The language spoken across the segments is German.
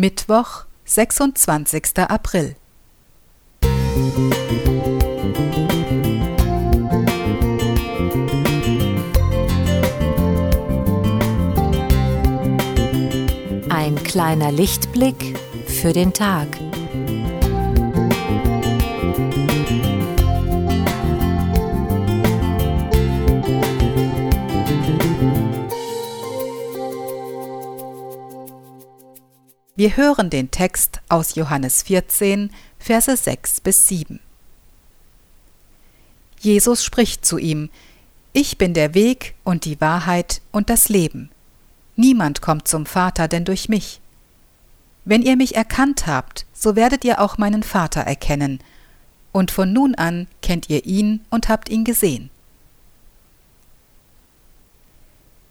Mittwoch, 26. April. Ein kleiner Lichtblick für den Tag. Wir hören den Text aus Johannes 14, Verse 6 bis 7. Jesus spricht zu ihm, Ich bin der Weg und die Wahrheit und das Leben. Niemand kommt zum Vater denn durch mich. Wenn ihr mich erkannt habt, so werdet ihr auch meinen Vater erkennen, und von nun an kennt ihr ihn und habt ihn gesehen.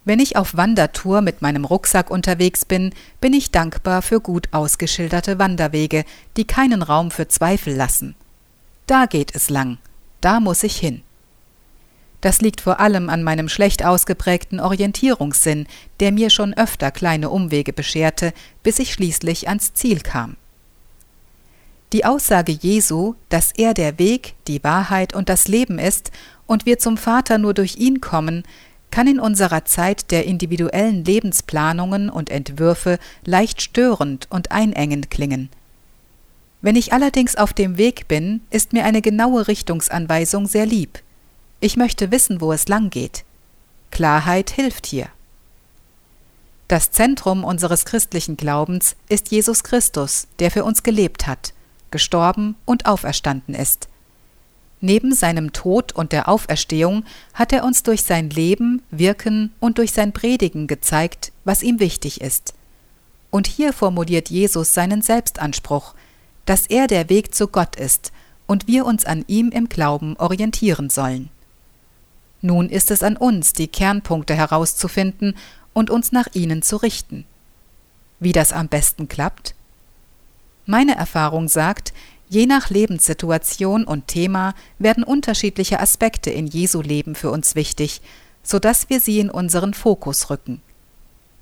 Wenn ich auf Wandertour mit meinem Rucksack unterwegs bin, bin ich dankbar für gut ausgeschilderte Wanderwege, die keinen Raum für Zweifel lassen. Da geht es lang, da muss ich hin. Das liegt vor allem an meinem schlecht ausgeprägten Orientierungssinn, der mir schon öfter kleine Umwege bescherte, bis ich schließlich ans Ziel kam. Die Aussage Jesu, dass er der Weg, die Wahrheit und das Leben ist und wir zum Vater nur durch ihn kommen, kann in unserer Zeit der individuellen Lebensplanungen und Entwürfe leicht störend und einengend klingen. Wenn ich allerdings auf dem Weg bin, ist mir eine genaue Richtungsanweisung sehr lieb. Ich möchte wissen, wo es lang geht. Klarheit hilft hier. Das Zentrum unseres christlichen Glaubens ist Jesus Christus, der für uns gelebt hat, gestorben und auferstanden ist. Neben seinem Tod und der Auferstehung hat er uns durch sein Leben, Wirken und durch sein Predigen gezeigt, was ihm wichtig ist. Und hier formuliert Jesus seinen Selbstanspruch, dass er der Weg zu Gott ist und wir uns an ihm im Glauben orientieren sollen. Nun ist es an uns, die Kernpunkte herauszufinden und uns nach ihnen zu richten. Wie das am besten klappt? Meine Erfahrung sagt, Je nach Lebenssituation und Thema werden unterschiedliche Aspekte in Jesu Leben für uns wichtig, so dass wir sie in unseren Fokus rücken.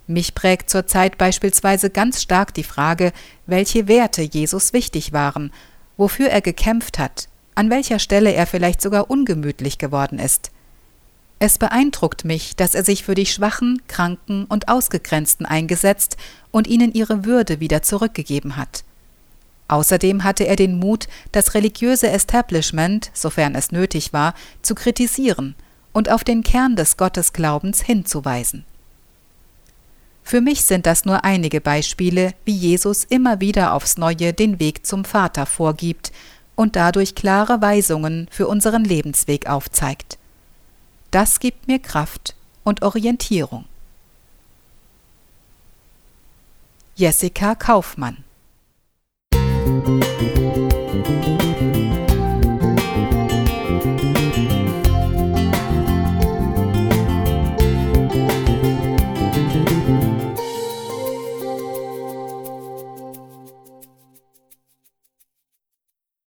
Mich prägt zurzeit beispielsweise ganz stark die Frage, welche Werte Jesus wichtig waren, wofür er gekämpft hat, an welcher Stelle er vielleicht sogar ungemütlich geworden ist. Es beeindruckt mich, dass er sich für die Schwachen, Kranken und Ausgegrenzten eingesetzt und ihnen ihre Würde wieder zurückgegeben hat. Außerdem hatte er den Mut, das religiöse Establishment, sofern es nötig war, zu kritisieren und auf den Kern des Gottesglaubens hinzuweisen. Für mich sind das nur einige Beispiele, wie Jesus immer wieder aufs neue den Weg zum Vater vorgibt und dadurch klare Weisungen für unseren Lebensweg aufzeigt. Das gibt mir Kraft und Orientierung. Jessica Kaufmann